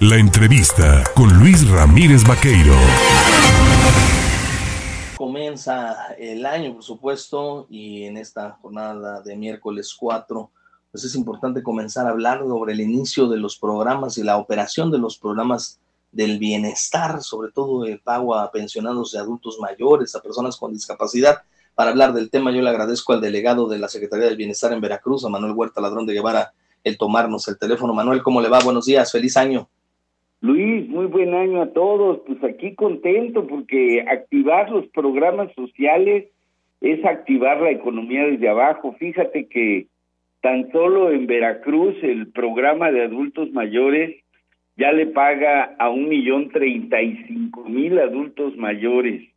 La entrevista con Luis Ramírez Vaqueiro. Comienza el año, por supuesto, y en esta jornada de miércoles 4, pues es importante comenzar a hablar sobre el inicio de los programas y la operación de los programas del bienestar, sobre todo el pago a pensionados de adultos mayores, a personas con discapacidad. Para hablar del tema, yo le agradezco al delegado de la Secretaría del Bienestar en Veracruz, a Manuel Huerta Ladrón de Guevara, el tomarnos el teléfono. Manuel, ¿cómo le va? Buenos días, feliz año. Luis, muy buen año a todos. Pues aquí contento porque activar los programas sociales es activar la economía desde abajo. Fíjate que tan solo en Veracruz el programa de adultos mayores ya le paga a un millón treinta y cinco mil adultos mayores.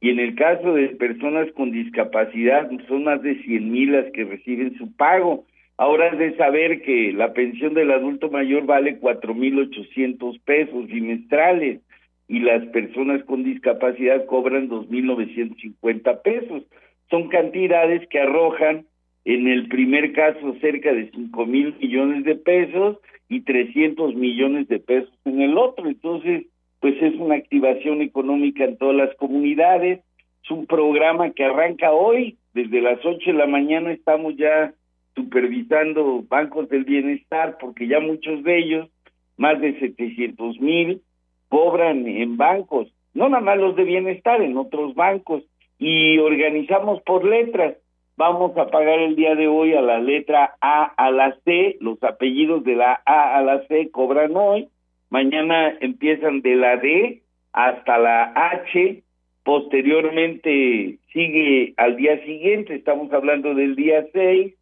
Y en el caso de personas con discapacidad, son más de cien mil las que reciben su pago. Ahora es de saber que la pensión del adulto mayor vale cuatro mil ochocientos pesos bimestrales y las personas con discapacidad cobran dos mil novecientos cincuenta pesos. Son cantidades que arrojan en el primer caso cerca de cinco mil millones de pesos y trescientos millones de pesos en el otro. Entonces, pues es una activación económica en todas las comunidades. Es un programa que arranca hoy, desde las ocho de la mañana estamos ya supervisando bancos del bienestar porque ya muchos de ellos, más de 700 mil, cobran en bancos, no nada más los de bienestar, en otros bancos, y organizamos por letras. Vamos a pagar el día de hoy a la letra A a la C, los apellidos de la A a la C cobran hoy, mañana empiezan de la D hasta la H, posteriormente sigue al día siguiente, estamos hablando del día 6,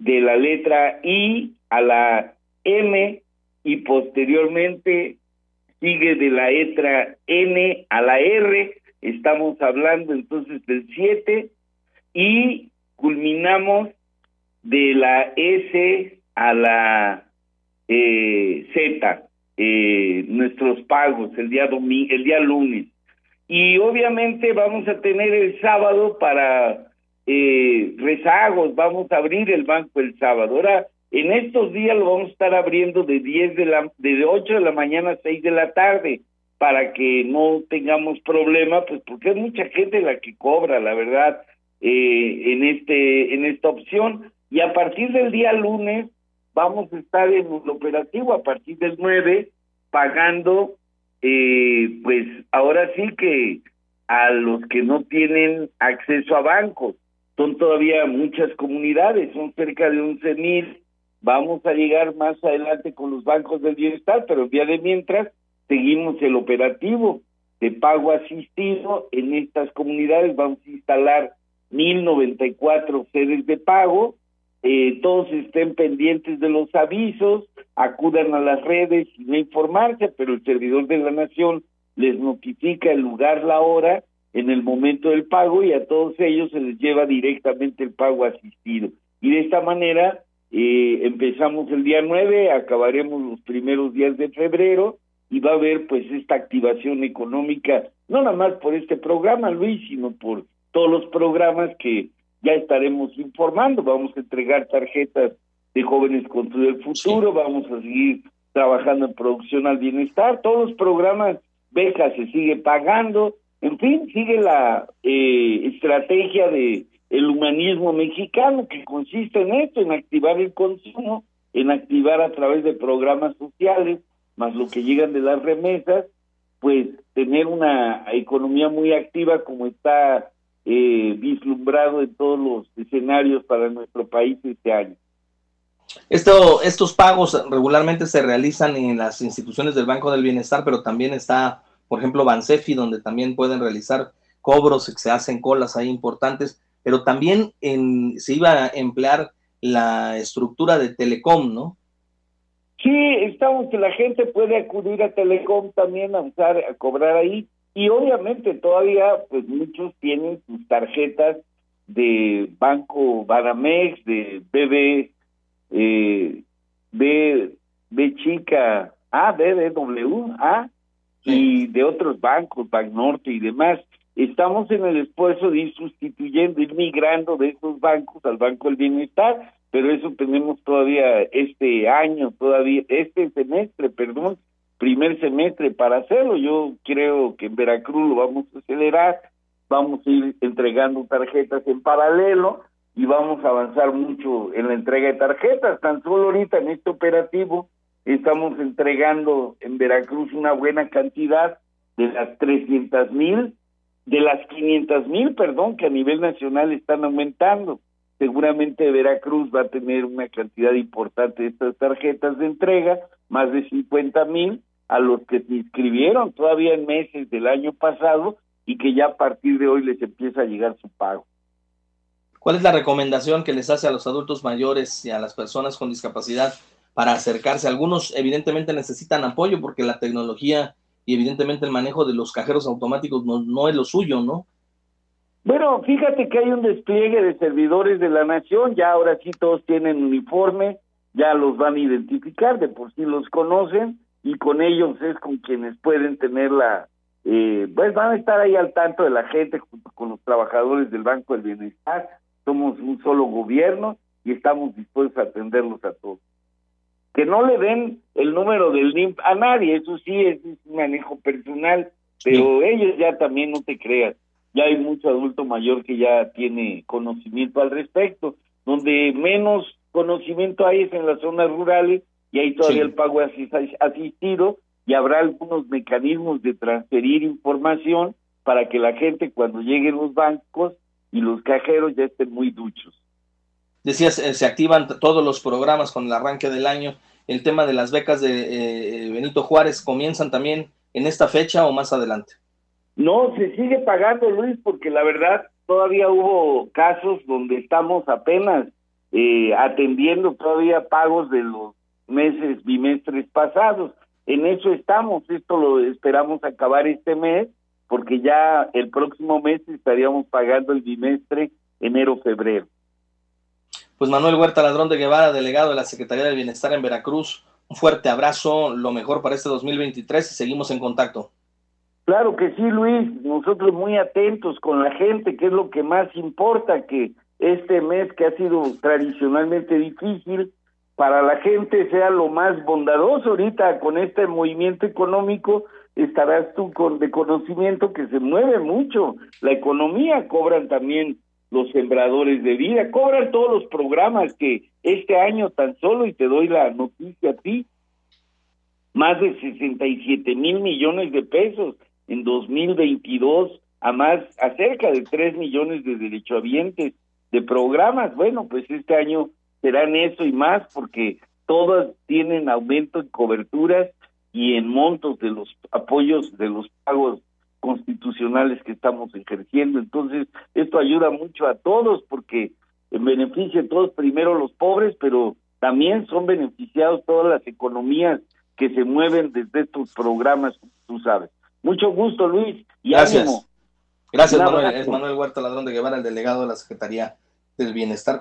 de la letra I a la M y posteriormente sigue de la letra N a la R, estamos hablando entonces del 7 y culminamos de la S a la eh, Z, eh, nuestros pagos el día domingo, el día lunes. Y obviamente vamos a tener el sábado para eh, rezagos, vamos a abrir el banco el sábado. Ahora, en estos días lo vamos a estar abriendo de 10 de la, de 8 de la mañana a 6 de la tarde, para que no tengamos problema, pues porque es mucha gente la que cobra, la verdad, eh, en este, en esta opción. Y a partir del día lunes vamos a estar en el operativo, a partir del 9, pagando, eh, pues ahora sí que a los que no tienen acceso a bancos son todavía muchas comunidades, son cerca de 11 mil. Vamos a llegar más adelante con los bancos del bienestar, pero el día de mientras seguimos el operativo de pago asistido en estas comunidades. Vamos a instalar 1094 sedes de pago. Eh, todos estén pendientes de los avisos, acudan a las redes y no informarse, pero el servidor de la nación les notifica el lugar, la hora en el momento del pago y a todos ellos se les lleva directamente el pago asistido. Y de esta manera eh, empezamos el día 9, acabaremos los primeros días de febrero y va a haber pues esta activación económica, no nada más por este programa, Luis, sino por todos los programas que ya estaremos informando. Vamos a entregar tarjetas de jóvenes contra el futuro, vamos a seguir trabajando en producción al bienestar, todos los programas, becas se sigue pagando, en fin, sigue la eh, estrategia de el humanismo mexicano que consiste en esto, en activar el consumo, en activar a través de programas sociales, más lo que llegan de las remesas, pues tener una economía muy activa como está eh, vislumbrado en todos los escenarios para nuestro país este año. Esto, estos pagos regularmente se realizan en las instituciones del Banco del Bienestar, pero también está por ejemplo, Bansefi, donde también pueden realizar cobros, se hacen colas ahí importantes, pero también en, se iba a emplear la estructura de Telecom, ¿no? Sí, estamos que la gente puede acudir a Telecom también a usar, a cobrar ahí, y obviamente todavía, pues muchos tienen sus tarjetas de Banco Banamex, de BB, eh, B, B chica, A, BBW, A, y de otros bancos, Norte y demás. Estamos en el esfuerzo de ir sustituyendo, ir migrando de esos bancos al Banco del Bienestar, pero eso tenemos todavía este año, todavía este semestre, perdón, primer semestre para hacerlo. Yo creo que en Veracruz lo vamos a acelerar, vamos a ir entregando tarjetas en paralelo y vamos a avanzar mucho en la entrega de tarjetas. Tan solo ahorita en este operativo estamos entregando en Veracruz una buena cantidad de las 300 mil, de las 500 mil, perdón, que a nivel nacional están aumentando. Seguramente Veracruz va a tener una cantidad importante de estas tarjetas de entrega, más de 50 mil, a los que se inscribieron todavía en meses del año pasado y que ya a partir de hoy les empieza a llegar su pago. ¿Cuál es la recomendación que les hace a los adultos mayores y a las personas con discapacidad para acercarse? Algunos evidentemente necesitan apoyo porque la tecnología y evidentemente el manejo de los cajeros automáticos no, es lo suyo, ¿no? Bueno, fíjate que hay un despliegue de servidores de la nación, ya ahora sí todos tienen uniforme, ya los van a identificar, de por sí los conocen y con ellos es con quienes pueden tener la, eh, pues van a estar ahí al tanto de la gente junto con los trabajadores del Banco del Bienestar somos un solo gobierno y estamos dispuestos a atenderlos a todos. Que no le den el número del NIMP a nadie, eso sí es un manejo personal, pero ellos ya también no te creas, ya hay mucho adulto mayor que ya tiene conocimiento al respecto, donde menos conocimiento hay es en las zonas rurales y ahí todavía el pago asistido y habrá algunos mecanismos de transferir información para que la gente cuando lleguen los bancos y los cajeros ya estén muy duchos. Decías, eh, se activan todos los programas con el arranque del año. El tema de las becas de eh, Benito Juárez comienzan también en esta fecha o más adelante. No, se sigue pagando, Luis, porque la verdad todavía hubo casos donde estamos apenas eh, atendiendo todavía pagos de los meses bimestres pasados. En eso estamos, esto lo esperamos acabar este mes porque ya el próximo mes estaríamos pagando el bimestre enero-febrero. Pues Manuel Huerta Ladrón de Guevara, delegado de la Secretaría del Bienestar en Veracruz, un fuerte abrazo, lo mejor para este 2023 y seguimos en contacto. Claro que sí, Luis, nosotros muy atentos con la gente, que es lo que más importa, que este mes que ha sido tradicionalmente difícil, para la gente sea lo más bondadoso ahorita con este movimiento económico estarás tú con de conocimiento que se mueve mucho la economía, cobran también los sembradores de vida, cobran todos los programas que este año tan solo, y te doy la noticia a ti, más de 67 mil millones de pesos en 2022, a más, a cerca de 3 millones de derechohabientes de programas. Bueno, pues este año serán eso y más porque todas tienen aumento en coberturas y en montos de los apoyos de los pagos constitucionales que estamos ejerciendo. Entonces, esto ayuda mucho a todos porque beneficia a todos, primero los pobres, pero también son beneficiados todas las economías que se mueven desde estos programas, tú sabes. Mucho gusto, Luis, y Gracias. Gracias, Manuel. Es Manuel Huerta Ladrón de Guevara, el delegado de la Secretaría del Bienestar.